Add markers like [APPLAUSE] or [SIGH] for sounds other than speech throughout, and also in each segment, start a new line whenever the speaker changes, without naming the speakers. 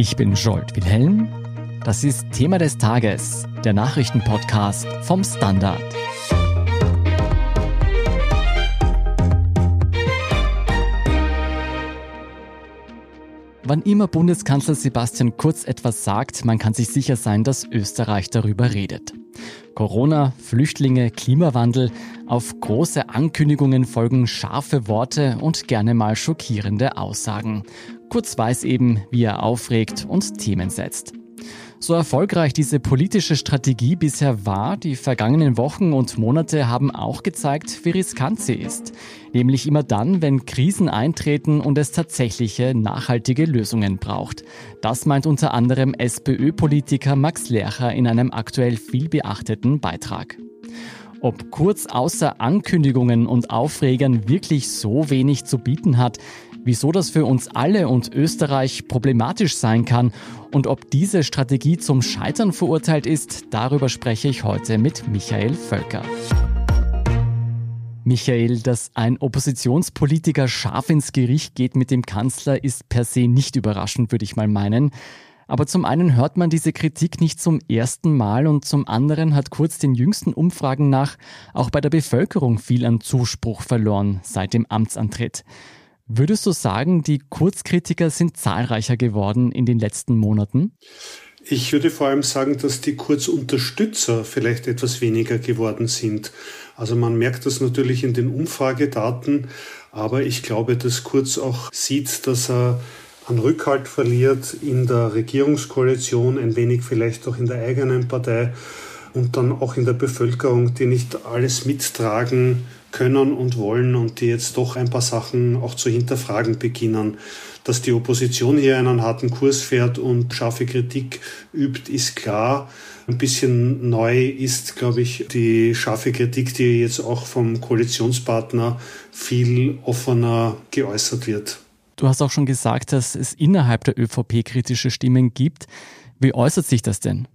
Ich bin Jolt Wilhelm. Das ist Thema des Tages, der Nachrichtenpodcast vom Standard. Wann immer Bundeskanzler Sebastian Kurz etwas sagt, man kann sich sicher sein, dass Österreich darüber redet. Corona, Flüchtlinge, Klimawandel, auf große Ankündigungen folgen scharfe Worte und gerne mal schockierende Aussagen. Kurz weiß eben, wie er aufregt und Themen setzt. So erfolgreich diese politische Strategie bisher war, die vergangenen Wochen und Monate haben auch gezeigt, wie riskant sie ist. Nämlich immer dann, wenn Krisen eintreten und es tatsächliche nachhaltige Lösungen braucht. Das meint unter anderem SPÖ-Politiker Max Lercher in einem aktuell viel beachteten Beitrag. Ob Kurz außer Ankündigungen und Aufregern wirklich so wenig zu bieten hat, wieso das für uns alle und Österreich problematisch sein kann und ob diese Strategie zum Scheitern verurteilt ist, darüber spreche ich heute mit Michael Völker. Michael, dass ein Oppositionspolitiker scharf ins Gericht geht mit dem Kanzler, ist per se nicht überraschend, würde ich mal meinen. Aber zum einen hört man diese Kritik nicht zum ersten Mal und zum anderen hat Kurz den jüngsten Umfragen nach auch bei der Bevölkerung viel an Zuspruch verloren seit dem Amtsantritt. Würdest du sagen, die Kurzkritiker sind zahlreicher geworden in den letzten Monaten?
Ich würde vor allem sagen, dass die Kurzunterstützer vielleicht etwas weniger geworden sind. Also man merkt das natürlich in den Umfragedaten, aber ich glaube, dass Kurz auch sieht, dass er an Rückhalt verliert in der Regierungskoalition, ein wenig vielleicht auch in der eigenen Partei und dann auch in der Bevölkerung, die nicht alles mittragen können und wollen und die jetzt doch ein paar Sachen auch zu hinterfragen beginnen. Dass die Opposition hier einen harten Kurs fährt und scharfe Kritik übt, ist klar. Ein bisschen neu ist, glaube ich, die scharfe Kritik, die jetzt auch vom Koalitionspartner viel offener geäußert wird.
Du hast auch schon gesagt, dass es innerhalb der ÖVP kritische Stimmen gibt. Wie äußert sich das denn?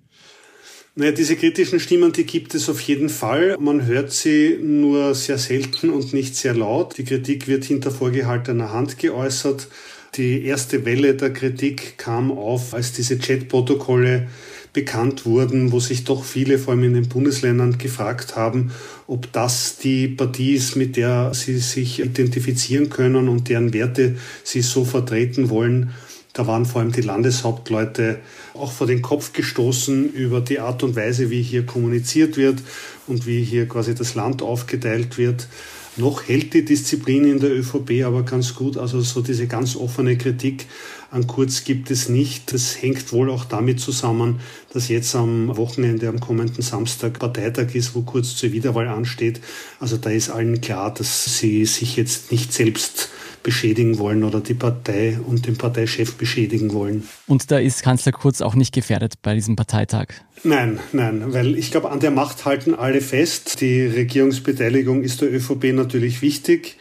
Naja, diese kritischen Stimmen, die gibt es auf jeden Fall. Man hört sie nur sehr selten und nicht sehr laut. Die Kritik wird hinter vorgehaltener Hand geäußert. Die erste Welle der Kritik kam auf, als diese Chatprotokolle bekannt wurden, wo sich doch viele, vor allem in den Bundesländern, gefragt haben, ob das die Partie ist, mit der sie sich identifizieren können und deren Werte sie so vertreten wollen. Da waren vor allem die Landeshauptleute auch vor den Kopf gestoßen über die Art und Weise, wie hier kommuniziert wird und wie hier quasi das Land aufgeteilt wird. Noch hält die Disziplin in der ÖVP aber ganz gut. Also so diese ganz offene Kritik an Kurz gibt es nicht. Das hängt wohl auch damit zusammen, dass jetzt am Wochenende, am kommenden Samstag Parteitag ist, wo Kurz zur Wiederwahl ansteht. Also da ist allen klar, dass sie sich jetzt nicht selbst beschädigen wollen oder die Partei und den Parteichef beschädigen wollen.
Und da ist Kanzler Kurz auch nicht gefährdet bei diesem Parteitag?
Nein, nein, weil ich glaube, an der Macht halten alle fest. Die Regierungsbeteiligung ist der ÖVP natürlich wichtig.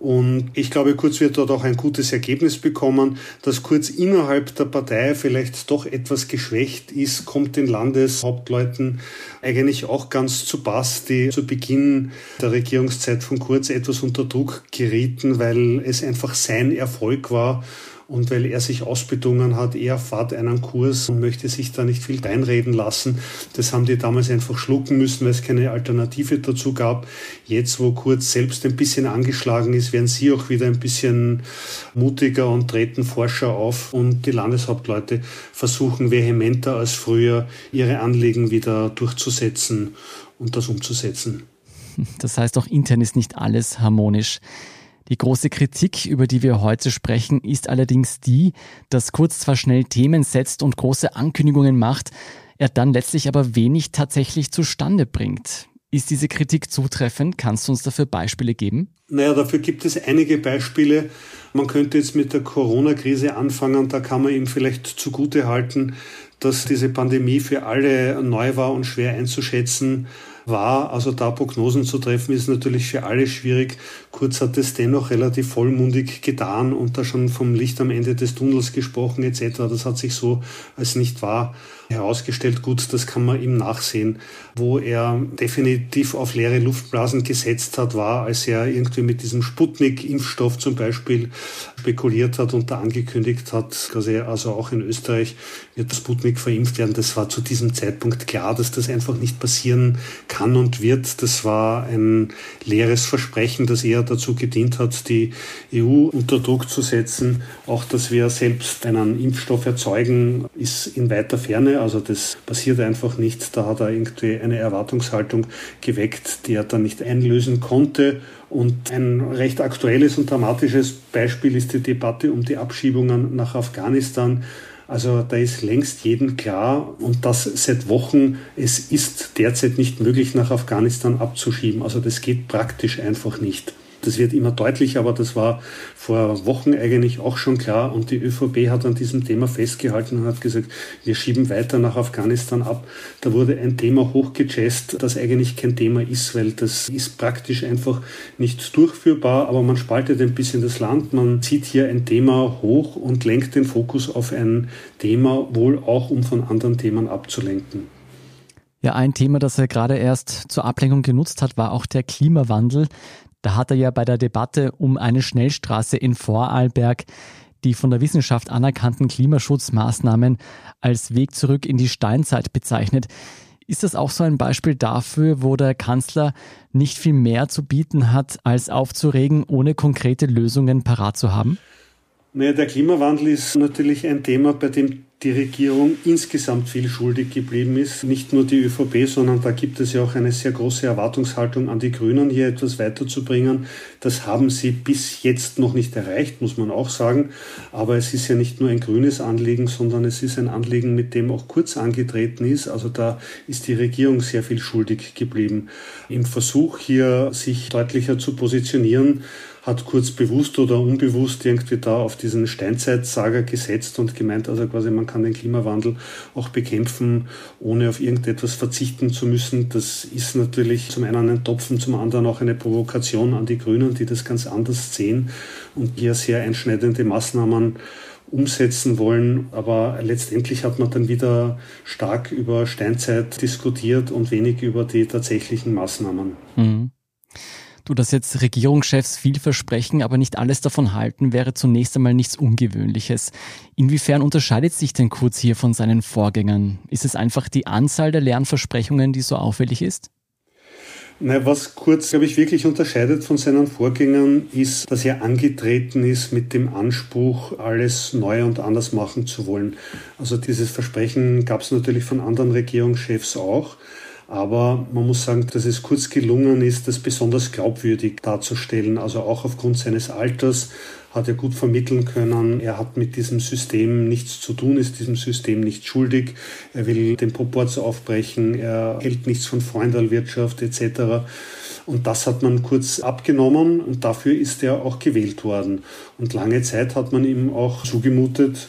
Und ich glaube, Kurz wird dort auch ein gutes Ergebnis bekommen. Dass Kurz innerhalb der Partei vielleicht doch etwas geschwächt ist, kommt den Landeshauptleuten eigentlich auch ganz zu Pass, die zu Beginn der Regierungszeit von Kurz etwas unter Druck gerieten, weil es einfach sein Erfolg war und weil er sich ausbedungen hat, er fahrt einen Kurs und möchte sich da nicht viel reinreden lassen. Das haben die damals einfach schlucken müssen, weil es keine Alternative dazu gab. Jetzt, wo Kurz selbst ein bisschen angeschlagen ist, werden sie auch wieder ein bisschen mutiger und treten Forscher auf und die Landeshauptleute versuchen vehementer als früher ihre Anliegen wieder durchzusetzen und das umzusetzen.
Das heißt, auch intern ist nicht alles harmonisch. Die große Kritik, über die wir heute sprechen, ist allerdings die, dass Kurz zwar schnell Themen setzt und große Ankündigungen macht, er dann letztlich aber wenig tatsächlich zustande bringt. Ist diese Kritik zutreffend? Kannst du uns dafür Beispiele geben?
Naja, dafür gibt es einige Beispiele. Man könnte jetzt mit der Corona-Krise anfangen. Da kann man ihm vielleicht zugute halten, dass diese Pandemie für alle neu war und schwer einzuschätzen war. Also da Prognosen zu treffen, ist natürlich für alle schwierig. Kurz hat es dennoch relativ vollmundig getan und da schon vom Licht am Ende des Tunnels gesprochen etc. Das hat sich so als nicht wahr herausgestellt. Gut, das kann man ihm nachsehen. Wo er definitiv auf leere Luftblasen gesetzt hat, war, als er irgendwie mit diesem Sputnik-Impfstoff zum Beispiel spekuliert hat und da angekündigt hat, also auch in Österreich wird Sputnik verimpft werden. Das war zu diesem Zeitpunkt klar, dass das einfach nicht passieren kann und wird. Das war ein leeres Versprechen, das eher dazu gedient hat, die EU unter Druck zu setzen. Auch, dass wir selbst einen Impfstoff erzeugen, ist in weiter Ferne. Also das passiert einfach nicht. Da hat er irgendwie eine Erwartungshaltung geweckt, die er dann nicht einlösen konnte. Und ein recht aktuelles und dramatisches Beispiel ist die Debatte um die Abschiebungen nach Afghanistan. Also da ist längst jedem klar und das seit Wochen, es ist derzeit nicht möglich, nach Afghanistan abzuschieben. Also das geht praktisch einfach nicht. Das wird immer deutlicher, aber das war vor Wochen eigentlich auch schon klar. Und die ÖVP hat an diesem Thema festgehalten und hat gesagt, wir schieben weiter nach Afghanistan ab. Da wurde ein Thema hochgechest, das eigentlich kein Thema ist, weil das ist praktisch einfach nicht durchführbar. Aber man spaltet ein bisschen das Land. Man zieht hier ein Thema hoch und lenkt den Fokus auf ein Thema, wohl auch um von anderen Themen abzulenken.
Ja, ein Thema, das er gerade erst zur Ablenkung genutzt hat, war auch der Klimawandel. Da hat er ja bei der Debatte um eine Schnellstraße in Vorarlberg die von der Wissenschaft anerkannten Klimaschutzmaßnahmen als Weg zurück in die Steinzeit bezeichnet. Ist das auch so ein Beispiel dafür, wo der Kanzler nicht viel mehr zu bieten hat, als aufzuregen, ohne konkrete Lösungen parat zu haben?
Naja, der Klimawandel ist natürlich ein Thema, bei dem die Regierung insgesamt viel schuldig geblieben ist. Nicht nur die ÖVP, sondern da gibt es ja auch eine sehr große Erwartungshaltung an die Grünen, hier etwas weiterzubringen. Das haben sie bis jetzt noch nicht erreicht, muss man auch sagen. Aber es ist ja nicht nur ein grünes Anliegen, sondern es ist ein Anliegen, mit dem auch Kurz angetreten ist. Also da ist die Regierung sehr viel schuldig geblieben. Im Versuch, hier sich deutlicher zu positionieren, hat kurz bewusst oder unbewusst irgendwie da auf diesen Steinzeitsager gesetzt und gemeint, also quasi man kann den Klimawandel auch bekämpfen, ohne auf irgendetwas verzichten zu müssen. Das ist natürlich zum einen ein Topfen, zum anderen auch eine Provokation an die Grünen, die das ganz anders sehen und hier sehr einschneidende Maßnahmen umsetzen wollen. Aber letztendlich hat man dann wieder stark über Steinzeit diskutiert und wenig über die tatsächlichen Maßnahmen. Mhm.
Du, dass jetzt Regierungschefs viel versprechen, aber nicht alles davon halten, wäre zunächst einmal nichts Ungewöhnliches. Inwiefern unterscheidet sich denn Kurz hier von seinen Vorgängern? Ist es einfach die Anzahl der leeren Versprechungen, die so auffällig ist?
Na, was Kurz, glaube ich, wirklich unterscheidet von seinen Vorgängern, ist, dass er angetreten ist mit dem Anspruch, alles neu und anders machen zu wollen. Also dieses Versprechen gab es natürlich von anderen Regierungschefs auch. Aber man muss sagen, dass es kurz gelungen ist, das besonders glaubwürdig darzustellen. Also auch aufgrund seines Alters hat er gut vermitteln können, er hat mit diesem System nichts zu tun, ist diesem System nicht schuldig, er will den Proporz aufbrechen, er hält nichts von Freundalwirtschaft etc. Und das hat man kurz abgenommen und dafür ist er auch gewählt worden. Und lange Zeit hat man ihm auch zugemutet,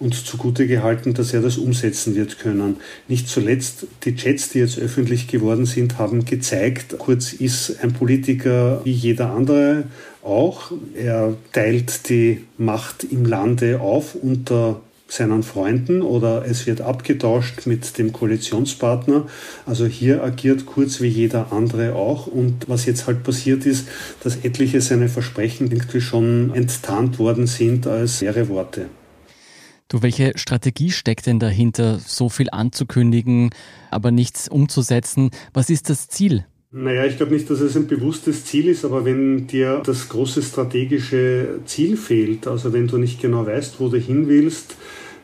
und zugute gehalten, dass er das umsetzen wird können. Nicht zuletzt die Chats, die jetzt öffentlich geworden sind, haben gezeigt, Kurz ist ein Politiker wie jeder andere auch. Er teilt die Macht im Lande auf unter seinen Freunden oder es wird abgetauscht mit dem Koalitionspartner. Also hier agiert Kurz wie jeder andere auch. Und was jetzt halt passiert ist, dass etliche seine Versprechen irgendwie schon enttarnt worden sind als leere Worte.
Du, welche Strategie steckt denn dahinter, so viel anzukündigen, aber nichts umzusetzen? Was ist das Ziel?
Naja, ich glaube nicht, dass es ein bewusstes Ziel ist, aber wenn dir das große strategische Ziel fehlt, also wenn du nicht genau weißt, wo du hin willst,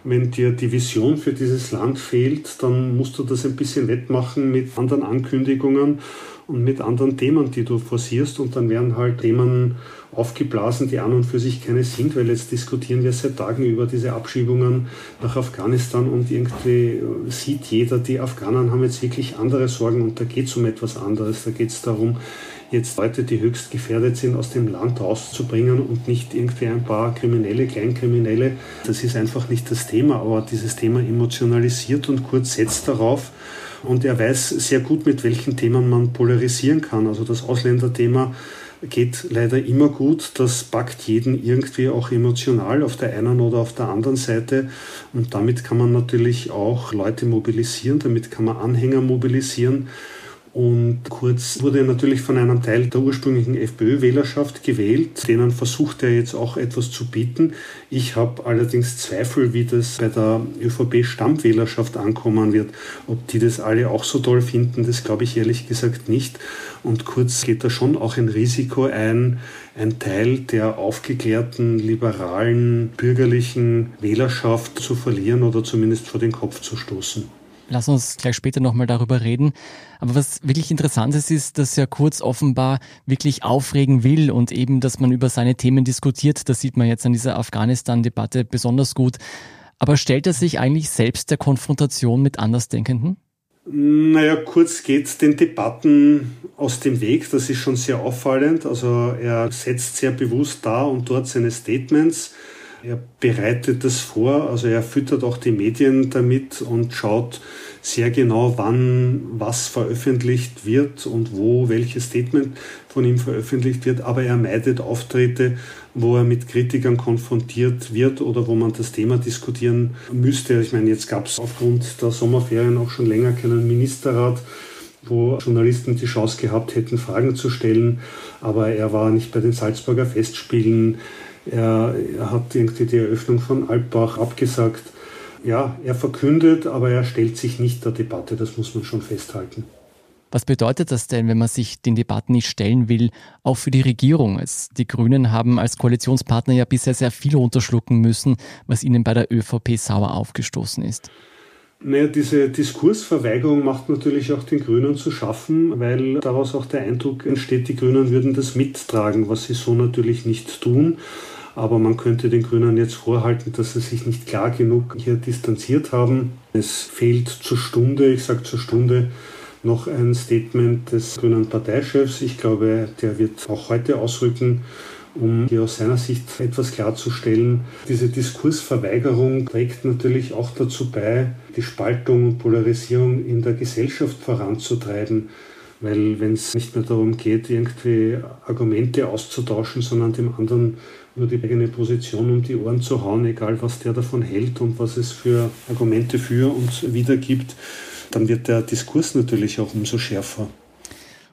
wenn dir die Vision für dieses Land fehlt, dann musst du das ein bisschen wettmachen mit anderen Ankündigungen und mit anderen Themen, die du forcierst. Und dann werden halt Themen aufgeblasen, die an und für sich keine sind, weil jetzt diskutieren wir seit Tagen über diese Abschiebungen nach Afghanistan und irgendwie sieht jeder, die Afghanen haben jetzt wirklich andere Sorgen und da geht es um etwas anderes. Da geht es darum, jetzt Leute, die höchst gefährdet sind, aus dem Land rauszubringen und nicht irgendwie ein paar Kriminelle, Kleinkriminelle. Das ist einfach nicht das Thema, aber dieses Thema emotionalisiert und kurz setzt darauf, und er weiß sehr gut, mit welchen Themen man polarisieren kann. Also das Ausländerthema geht leider immer gut. Das packt jeden irgendwie auch emotional auf der einen oder auf der anderen Seite. Und damit kann man natürlich auch Leute mobilisieren, damit kann man Anhänger mobilisieren. Und Kurz wurde natürlich von einem Teil der ursprünglichen FPÖ-Wählerschaft gewählt. Denen versucht er jetzt auch etwas zu bieten. Ich habe allerdings Zweifel, wie das bei der ÖVP-Stammwählerschaft ankommen wird. Ob die das alle auch so toll finden, das glaube ich ehrlich gesagt nicht. Und Kurz geht da schon auch ein Risiko ein, ein Teil der aufgeklärten, liberalen, bürgerlichen Wählerschaft zu verlieren oder zumindest vor den Kopf zu stoßen.
Lass uns gleich später nochmal darüber reden. Aber was wirklich interessant ist, ist, dass er Kurz offenbar wirklich aufregen will und eben, dass man über seine Themen diskutiert. Das sieht man jetzt an dieser Afghanistan-Debatte besonders gut. Aber stellt er sich eigentlich selbst der Konfrontation mit Andersdenkenden?
Naja, Kurz geht den Debatten aus dem Weg. Das ist schon sehr auffallend. Also er setzt sehr bewusst da und dort seine Statements. Er bereitet das vor, also er füttert auch die Medien damit und schaut sehr genau, wann was veröffentlicht wird und wo welches Statement von ihm veröffentlicht wird, aber er meidet Auftritte, wo er mit Kritikern konfrontiert wird oder wo man das Thema diskutieren müsste. Ich meine, jetzt gab es aufgrund der Sommerferien auch schon länger keinen Ministerrat wo Journalisten die Chance gehabt hätten, Fragen zu stellen. Aber er war nicht bei den Salzburger Festspielen. Er, er hat irgendwie die Eröffnung von Alpbach abgesagt. Ja, er verkündet, aber er stellt sich nicht der Debatte, das muss man schon festhalten.
Was bedeutet das denn, wenn man sich den Debatten nicht stellen will, auch für die Regierung? die Grünen haben als Koalitionspartner ja bisher sehr viel runterschlucken müssen, was ihnen bei der ÖVP sauer aufgestoßen ist.
Naja, diese Diskursverweigerung macht natürlich auch den Grünen zu schaffen, weil daraus auch der Eindruck entsteht, die Grünen würden das mittragen, was sie so natürlich nicht tun. Aber man könnte den Grünen jetzt vorhalten, dass sie sich nicht klar genug hier distanziert haben. Es fehlt zur Stunde, ich sage zur Stunde, noch ein Statement des grünen Parteichefs. Ich glaube, der wird auch heute ausrücken, um hier aus seiner Sicht etwas klarzustellen. Diese Diskursverweigerung trägt natürlich auch dazu bei, die Spaltung und Polarisierung in der Gesellschaft voranzutreiben. Weil wenn es nicht mehr darum geht, irgendwie Argumente auszutauschen, sondern dem anderen nur die eigene Position um die Ohren zu hauen, egal was der davon hält und was es für Argumente für und wider gibt, dann wird der Diskurs natürlich auch umso schärfer.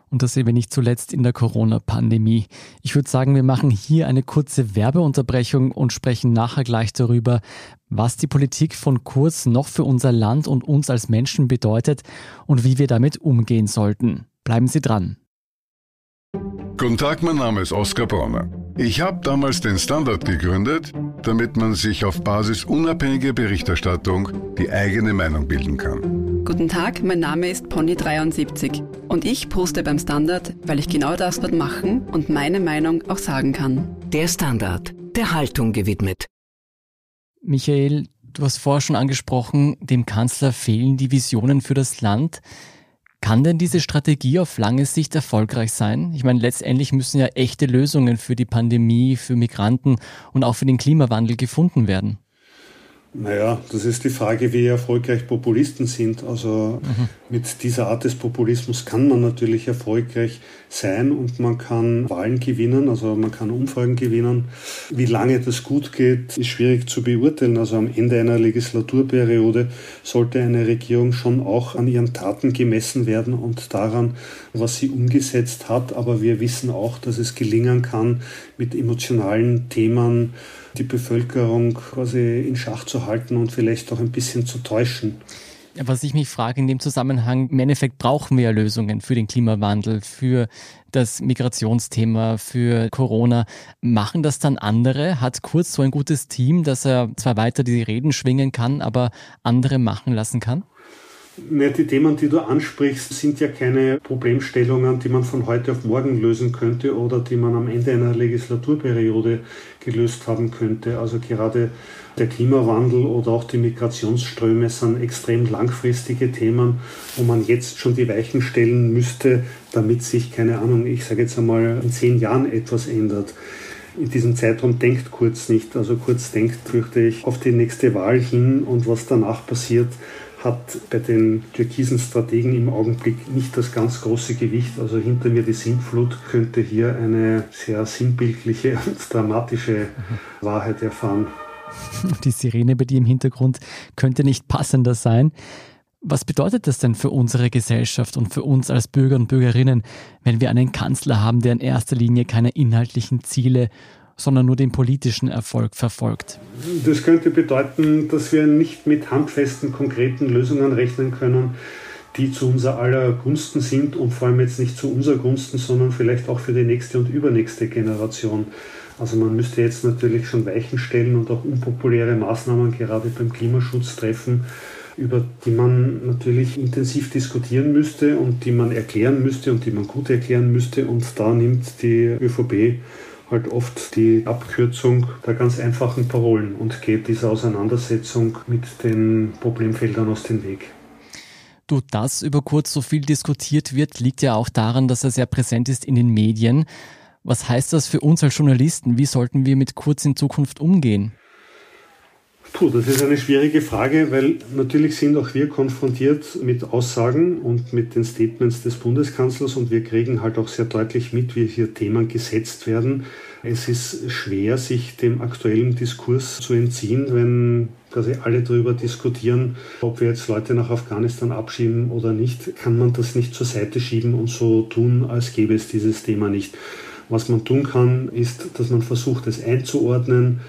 Und das sehen wir nicht zuletzt in der Corona-Pandemie. Ich würde sagen, wir machen hier eine kurze Werbeunterbrechung und sprechen nachher gleich darüber, was die Politik von Kurz noch für unser Land und uns als Menschen bedeutet und wie wir damit umgehen sollten. Bleiben Sie dran.
Guten Tag, mein Name ist Oskar Bronner. Ich habe damals den Standard gegründet, damit man sich auf Basis unabhängiger Berichterstattung die eigene Meinung bilden kann.
Guten Tag, mein Name ist Pony73 und ich poste beim Standard, weil ich genau das dort machen und meine Meinung auch sagen kann.
Der Standard, der Haltung gewidmet.
Michael, du hast vorher schon angesprochen, dem Kanzler fehlen die Visionen für das Land. Kann denn diese Strategie auf lange Sicht erfolgreich sein? Ich meine, letztendlich müssen ja echte Lösungen für die Pandemie, für Migranten und auch für den Klimawandel gefunden werden.
Naja, das ist die Frage, wie erfolgreich Populisten sind. Also mhm. mit dieser Art des Populismus kann man natürlich erfolgreich sein und man kann Wahlen gewinnen, also man kann Umfragen gewinnen. Wie lange das gut geht, ist schwierig zu beurteilen. Also am Ende einer Legislaturperiode sollte eine Regierung schon auch an ihren Taten gemessen werden und daran, was sie umgesetzt hat. Aber wir wissen auch, dass es gelingen kann, mit emotionalen Themen die Bevölkerung quasi in Schach zu halten und vielleicht auch ein bisschen zu täuschen.
Was ich mich frage in dem Zusammenhang, im Endeffekt brauchen wir ja Lösungen für den Klimawandel, für das Migrationsthema, für Corona. Machen das dann andere? Hat Kurz so ein gutes Team, dass er zwar weiter die Reden schwingen kann, aber andere machen lassen kann?
Die Themen, die du ansprichst, sind ja keine Problemstellungen, die man von heute auf morgen lösen könnte oder die man am Ende einer Legislaturperiode gelöst haben könnte. Also gerade der Klimawandel oder auch die Migrationsströme sind extrem langfristige Themen, wo man jetzt schon die Weichen stellen müsste, damit sich, keine Ahnung, ich sage jetzt einmal, in zehn Jahren etwas ändert. In diesem Zeitraum denkt Kurz nicht. Also Kurz denkt, fürchte ich, auf die nächste Wahl hin und was danach passiert, hat bei den türkisen Strategen im Augenblick nicht das ganz große Gewicht. Also hinter mir die Sintflut könnte hier eine sehr sinnbildliche [LAUGHS] und dramatische [LAUGHS] Wahrheit erfahren.
Die Sirene bei dir im Hintergrund könnte nicht passender sein. Was bedeutet das denn für unsere Gesellschaft und für uns als Bürger und Bürgerinnen, wenn wir einen Kanzler haben, der in erster Linie keine inhaltlichen Ziele, sondern nur den politischen Erfolg verfolgt?
Das könnte bedeuten, dass wir nicht mit handfesten, konkreten Lösungen rechnen können, die zu unser aller Gunsten sind und vor allem jetzt nicht zu unserer Gunsten, sondern vielleicht auch für die nächste und übernächste Generation. Also man müsste jetzt natürlich schon Weichen stellen und auch unpopuläre Maßnahmen gerade beim Klimaschutz treffen, über die man natürlich intensiv diskutieren müsste und die man erklären müsste und die man gut erklären müsste. Und da nimmt die ÖVP halt oft die Abkürzung der ganz einfachen Parolen und geht dieser Auseinandersetzung mit den Problemfeldern aus dem Weg.
Du, dass über kurz so viel diskutiert wird, liegt ja auch daran, dass er sehr präsent ist in den Medien. Was heißt das für uns als Journalisten? Wie sollten wir mit Kurz in Zukunft umgehen?
Puh, das ist eine schwierige Frage, weil natürlich sind auch wir konfrontiert mit Aussagen und mit den Statements des Bundeskanzlers und wir kriegen halt auch sehr deutlich mit, wie hier Themen gesetzt werden. Es ist schwer, sich dem aktuellen Diskurs zu entziehen, wenn quasi alle darüber diskutieren, ob wir jetzt Leute nach Afghanistan abschieben oder nicht, kann man das nicht zur Seite schieben und so tun, als gäbe es dieses Thema nicht. Was man tun kann, ist, dass man versucht, es einzuordnen,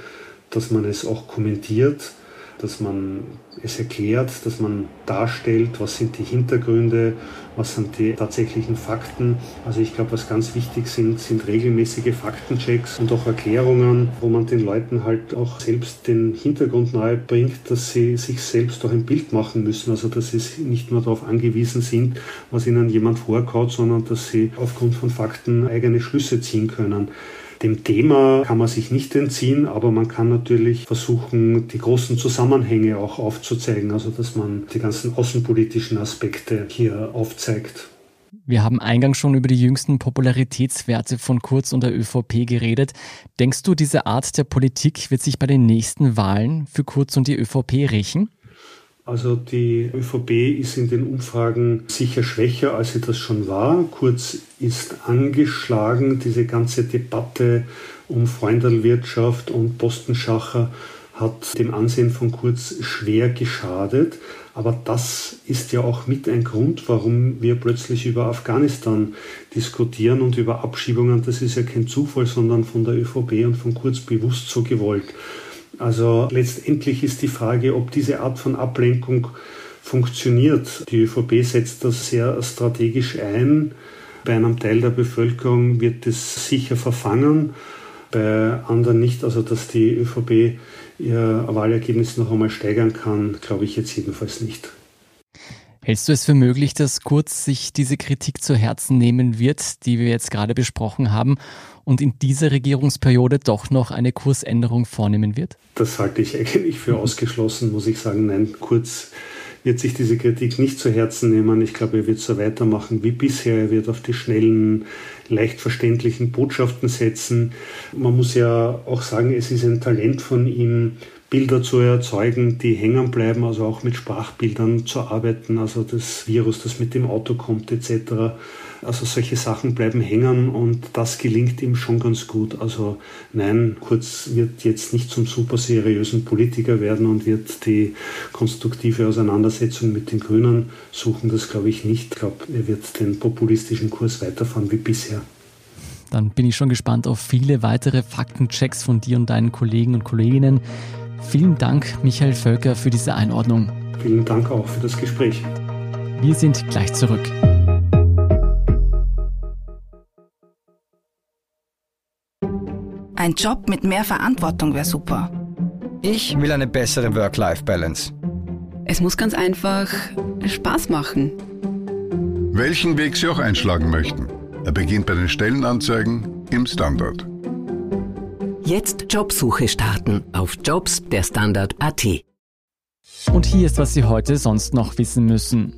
dass man es auch kommentiert, dass man es erklärt, dass man darstellt, was sind die Hintergründe, was sind die tatsächlichen Fakten. Also ich glaube, was ganz wichtig sind, sind regelmäßige Faktenchecks und auch Erklärungen, wo man den Leuten halt auch selbst den Hintergrund nahe bringt, dass sie sich selbst auch ein Bild machen müssen. Also dass sie nicht nur darauf angewiesen sind, was ihnen jemand vorkaut, sondern dass sie aufgrund von Fakten eigene Schlüsse ziehen können. Dem Thema kann man sich nicht entziehen, aber man kann natürlich versuchen, die großen Zusammenhänge auch aufzuzeigen, also dass man die ganzen außenpolitischen Aspekte hier aufzeigt.
Wir haben eingangs schon über die jüngsten Popularitätswerte von Kurz und der ÖVP geredet. Denkst du, diese Art der Politik wird sich bei den nächsten Wahlen für Kurz und die ÖVP rächen?
Also die ÖVP ist in den Umfragen sicher schwächer, als sie das schon war. Kurz ist angeschlagen. Diese ganze Debatte um Freundelwirtschaft und Postenschacher hat dem Ansehen von Kurz schwer geschadet. Aber das ist ja auch mit ein Grund, warum wir plötzlich über Afghanistan diskutieren und über Abschiebungen. Das ist ja kein Zufall, sondern von der ÖVP und von Kurz bewusst so gewollt. Also letztendlich ist die Frage, ob diese Art von Ablenkung funktioniert. Die ÖVP setzt das sehr strategisch ein. Bei einem Teil der Bevölkerung wird es sicher verfangen, bei anderen nicht. Also dass die ÖVP ihr Wahlergebnis noch einmal steigern kann, glaube ich jetzt jedenfalls nicht.
Hältst du es für möglich, dass Kurz sich diese Kritik zu Herzen nehmen wird, die wir jetzt gerade besprochen haben, und in dieser Regierungsperiode doch noch eine Kursänderung vornehmen wird?
Das halte ich eigentlich für ausgeschlossen, muss ich sagen. Nein, Kurz wird sich diese Kritik nicht zu Herzen nehmen. Ich glaube, er wird so weitermachen wie bisher. Er wird auf die schnellen, leicht verständlichen Botschaften setzen. Man muss ja auch sagen, es ist ein Talent von ihm, Bilder zu erzeugen, die hängen bleiben, also auch mit Sprachbildern zu arbeiten, also das Virus, das mit dem Auto kommt etc. Also solche Sachen bleiben hängen und das gelingt ihm schon ganz gut. Also nein, Kurz wird jetzt nicht zum super seriösen Politiker werden und wird die konstruktive Auseinandersetzung mit den Grünen suchen. Das glaube ich nicht. Ich glaube, er wird den populistischen Kurs weiterfahren wie bisher.
Dann bin ich schon gespannt auf viele weitere Faktenchecks von dir und deinen Kollegen und Kolleginnen. Vielen Dank, Michael Völker, für diese Einordnung.
Vielen Dank auch für das Gespräch.
Wir sind gleich zurück.
Ein Job mit mehr Verantwortung wäre super.
Ich will eine bessere Work-Life-Balance.
Es muss ganz einfach Spaß machen.
Welchen Weg Sie auch einschlagen möchten. Er beginnt bei den Stellenanzeigen im Standard.
Jetzt Jobsuche starten auf Jobs der Standard.at.
Und hier ist, was Sie heute sonst noch wissen müssen.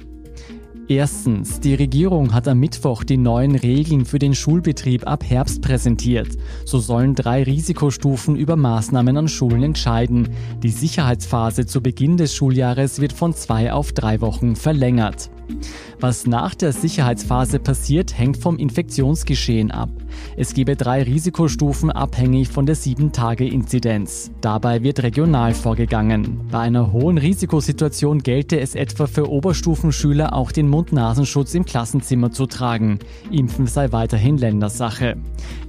Erstens, die Regierung hat am Mittwoch die neuen Regeln für den Schulbetrieb ab Herbst präsentiert. So sollen drei Risikostufen über Maßnahmen an Schulen entscheiden. Die Sicherheitsphase zu Beginn des Schuljahres wird von zwei auf drei Wochen verlängert. Was nach der Sicherheitsphase passiert, hängt vom Infektionsgeschehen ab. Es gebe drei Risikostufen abhängig von der 7-Tage-Inzidenz. Dabei wird regional vorgegangen. Bei einer hohen Risikosituation gelte es etwa für Oberstufenschüler auch den Mund-Nasenschutz im Klassenzimmer zu tragen. Impfen sei weiterhin Ländersache.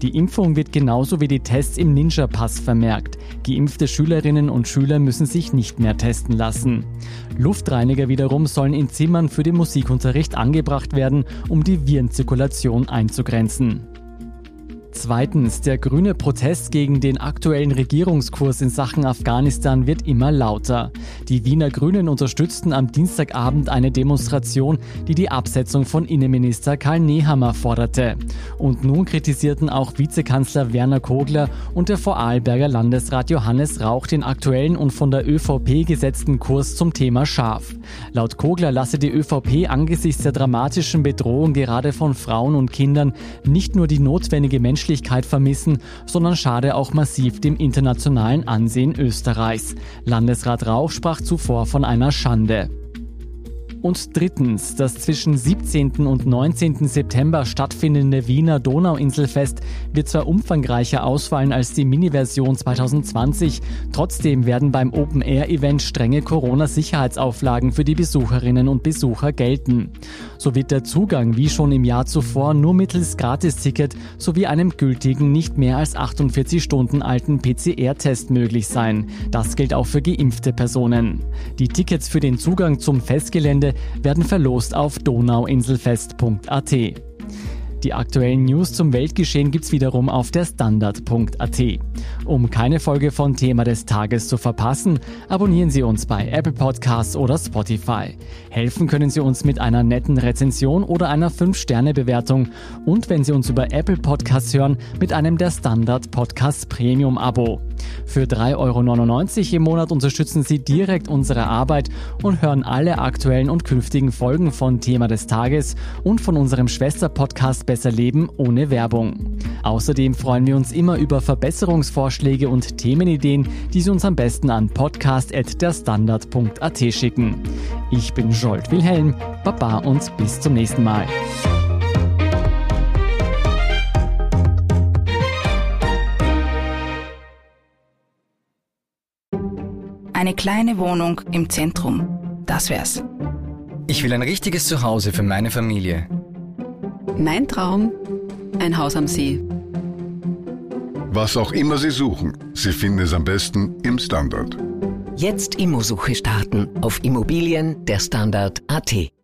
Die Impfung wird genauso wie die Tests im Ninja-Pass vermerkt. Geimpfte Schülerinnen und Schüler müssen sich nicht mehr testen lassen. Luftreiniger wiederum sollen in Zimmern für den Musikunterricht angebracht werden, um die Virenzirkulation einzugrenzen. Zweitens, der grüne Protest gegen den aktuellen Regierungskurs in Sachen Afghanistan wird immer lauter. Die Wiener Grünen unterstützten am Dienstagabend eine Demonstration, die die Absetzung von Innenminister Karl Nehammer forderte. Und nun kritisierten auch Vizekanzler Werner Kogler und der Vorarlberger Landesrat Johannes Rauch den aktuellen und von der ÖVP gesetzten Kurs zum Thema scharf. Laut Kogler lasse die ÖVP angesichts der dramatischen Bedrohung gerade von Frauen und Kindern nicht nur die notwendige Menschlichkeit Menschlichkeit vermissen, sondern schade auch massiv dem internationalen Ansehen Österreichs. Landesrat Rauch sprach zuvor von einer Schande. Und drittens, das zwischen 17. und 19. September stattfindende Wiener Donauinselfest wird zwar umfangreicher ausfallen als die Mini-Version 2020, trotzdem werden beim Open-Air-Event strenge Corona-Sicherheitsauflagen für die Besucherinnen und Besucher gelten. So wird der Zugang wie schon im Jahr zuvor nur mittels Gratisticket sowie einem gültigen, nicht mehr als 48 Stunden alten PCR-Test möglich sein. Das gilt auch für geimpfte Personen. Die Tickets für den Zugang zum Festgelände werden verlost auf donauinselfest.at. Die aktuellen News zum Weltgeschehen gibt's wiederum auf der Standard.at. Um keine Folge von Thema des Tages zu verpassen, abonnieren Sie uns bei Apple Podcasts oder Spotify. Helfen können Sie uns mit einer netten Rezension oder einer 5-Sterne-Bewertung und wenn Sie uns über Apple Podcasts hören, mit einem der Standard Podcast Premium Abo. Für 3,99 Euro im Monat unterstützen Sie direkt unsere Arbeit und hören alle aktuellen und künftigen Folgen von Thema des Tages und von unserem Schwester-Podcast Besser Leben ohne Werbung. Außerdem freuen wir uns immer über Verbesserungsvorschläge und Themenideen, die Sie uns am besten an podcast.derstandard.at schicken. Ich bin Jolt Wilhelm, Baba und bis zum nächsten Mal.
Eine kleine Wohnung im Zentrum. Das wär's.
Ich will ein richtiges Zuhause für meine Familie.
Mein Traum, ein Haus am See.
Was auch immer Sie suchen, Sie finden es am besten im Standard.
Jetzt Immosuche starten auf Immobilien der Standard.at.